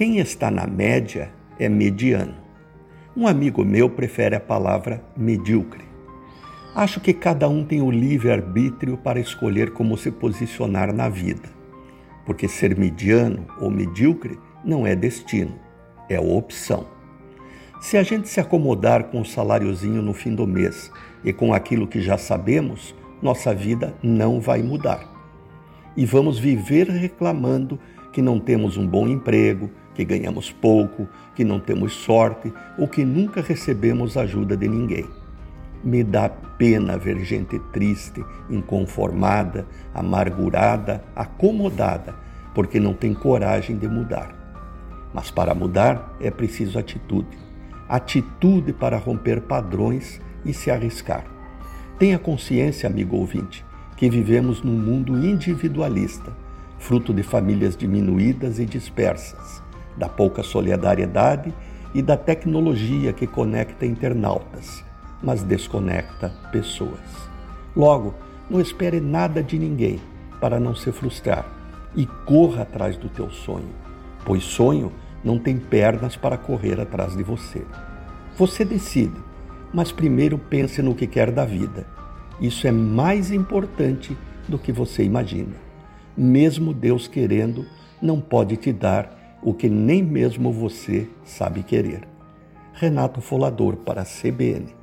Quem está na média é mediano. Um amigo meu prefere a palavra medíocre. Acho que cada um tem o livre-arbítrio para escolher como se posicionar na vida, porque ser mediano ou medíocre não é destino, é opção. Se a gente se acomodar com o saláriozinho no fim do mês e com aquilo que já sabemos, nossa vida não vai mudar. E vamos viver reclamando que não temos um bom emprego, que ganhamos pouco, que não temos sorte ou que nunca recebemos ajuda de ninguém. Me dá pena ver gente triste, inconformada, amargurada, acomodada, porque não tem coragem de mudar. Mas para mudar é preciso atitude. Atitude para romper padrões e se arriscar. Tenha consciência, amigo ouvinte, que vivemos num mundo individualista, fruto de famílias diminuídas e dispersas da pouca solidariedade e da tecnologia que conecta internautas, mas desconecta pessoas. Logo, não espere nada de ninguém para não se frustrar e corra atrás do teu sonho, pois sonho não tem pernas para correr atrás de você. Você decide, mas primeiro pense no que quer da vida. Isso é mais importante do que você imagina. Mesmo Deus querendo, não pode te dar o que nem mesmo você sabe querer. Renato Folador para a CBN.